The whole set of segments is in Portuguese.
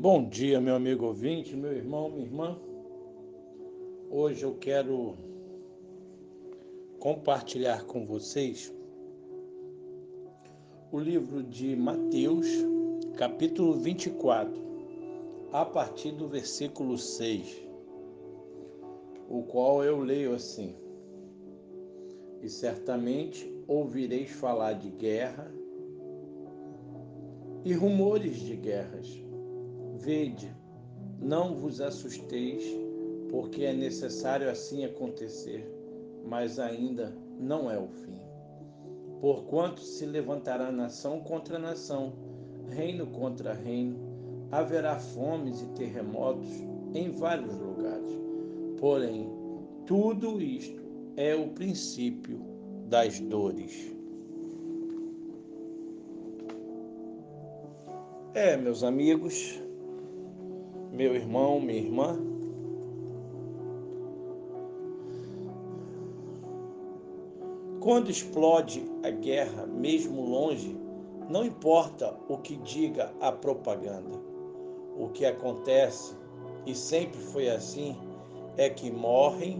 Bom dia, meu amigo ouvinte, meu irmão, minha irmã. Hoje eu quero compartilhar com vocês o livro de Mateus, capítulo 24, a partir do versículo 6, o qual eu leio assim: E certamente ouvireis falar de guerra e rumores de guerras Vede, não vos assusteis, porque é necessário assim acontecer, mas ainda não é o fim. Porquanto se levantará nação contra nação, reino contra reino, haverá fomes e terremotos em vários lugares. Porém, tudo isto é o princípio das dores. É, meus amigos, meu irmão, minha irmã. Quando explode a guerra, mesmo longe, não importa o que diga a propaganda. O que acontece, e sempre foi assim, é que morrem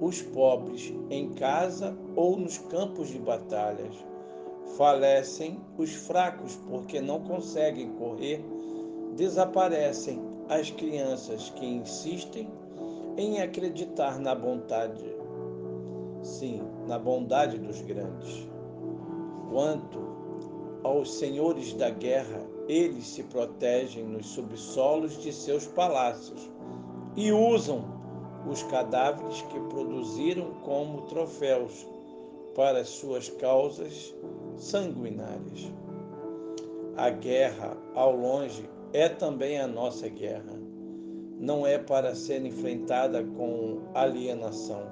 os pobres em casa ou nos campos de batalhas. Falecem os fracos porque não conseguem correr, desaparecem as crianças que insistem em acreditar na bondade, sim, na bondade dos grandes. Quanto aos senhores da guerra, eles se protegem nos subsolos de seus palácios e usam os cadáveres que produziram como troféus para suas causas sanguinárias. A guerra ao longe é também a nossa guerra. Não é para ser enfrentada com alienação,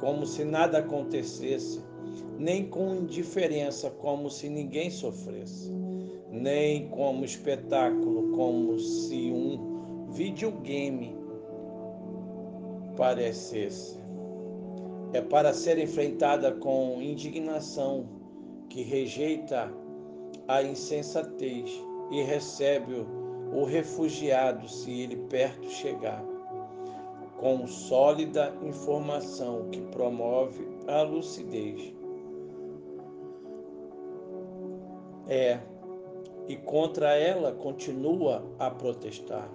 como se nada acontecesse, nem com indiferença, como se ninguém sofresse, nem como espetáculo, como se um videogame parecesse. É para ser enfrentada com indignação, que rejeita a insensatez e recebe o refugiado se ele perto chegar, com sólida informação que promove a lucidez. É, e contra ela continua a protestar,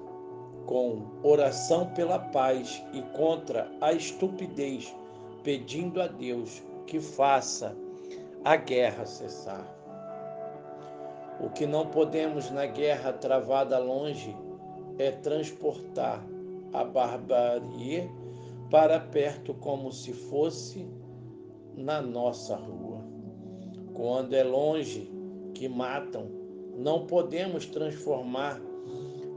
com oração pela paz e contra a estupidez, pedindo a Deus que faça a guerra cessar. O que não podemos na guerra travada longe é transportar a barbarie para perto como se fosse na nossa rua. Quando é longe que matam, não podemos transformar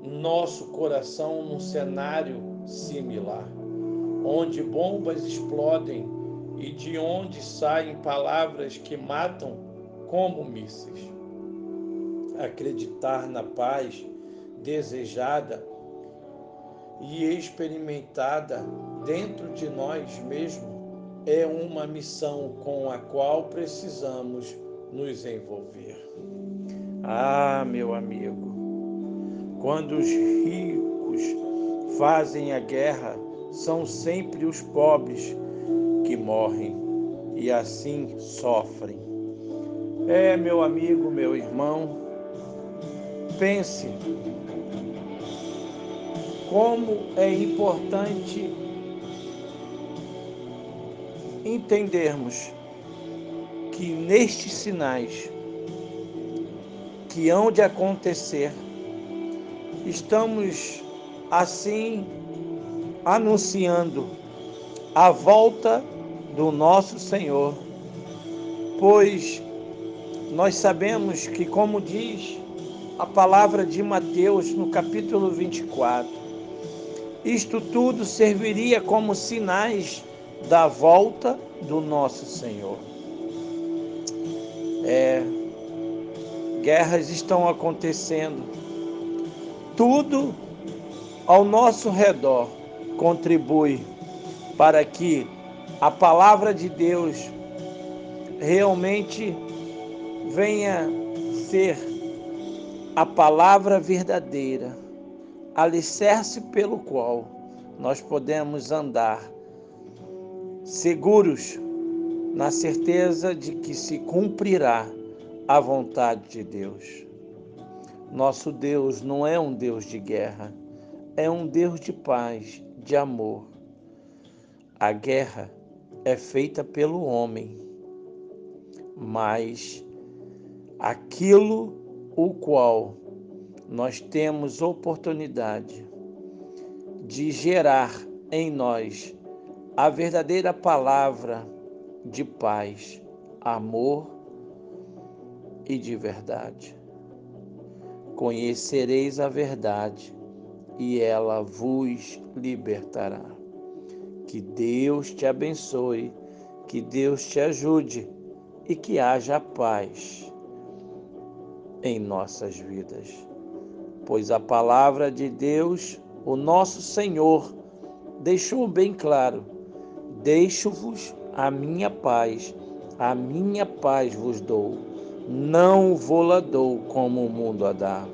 nosso coração num cenário similar, onde bombas explodem e de onde saem palavras que matam como mísseis acreditar na paz desejada e experimentada dentro de nós mesmos é uma missão com a qual precisamos nos envolver. Ah, meu amigo, quando os ricos fazem a guerra, são sempre os pobres que morrem e assim sofrem. É, meu amigo, meu irmão, pense como é importante entendermos que nestes sinais que hão de acontecer, estamos assim anunciando a volta do nosso Senhor, pois nós sabemos que, como diz a palavra de Mateus no capítulo 24. Isto tudo serviria como sinais da volta do nosso Senhor. É, guerras estão acontecendo. Tudo ao nosso redor contribui para que a palavra de Deus realmente venha ser a palavra verdadeira alicerce pelo qual nós podemos andar seguros na certeza de que se cumprirá a vontade de Deus. Nosso Deus não é um Deus de guerra, é um Deus de paz, de amor. A guerra é feita pelo homem, mas aquilo o qual nós temos oportunidade de gerar em nós a verdadeira palavra de paz, amor e de verdade. Conhecereis a verdade e ela vos libertará. Que Deus te abençoe, que Deus te ajude e que haja paz em nossas vidas pois a palavra de Deus, o nosso Senhor, deixou bem claro: Deixo-vos a minha paz, a minha paz vos dou, não vou-la dou como o mundo a dá.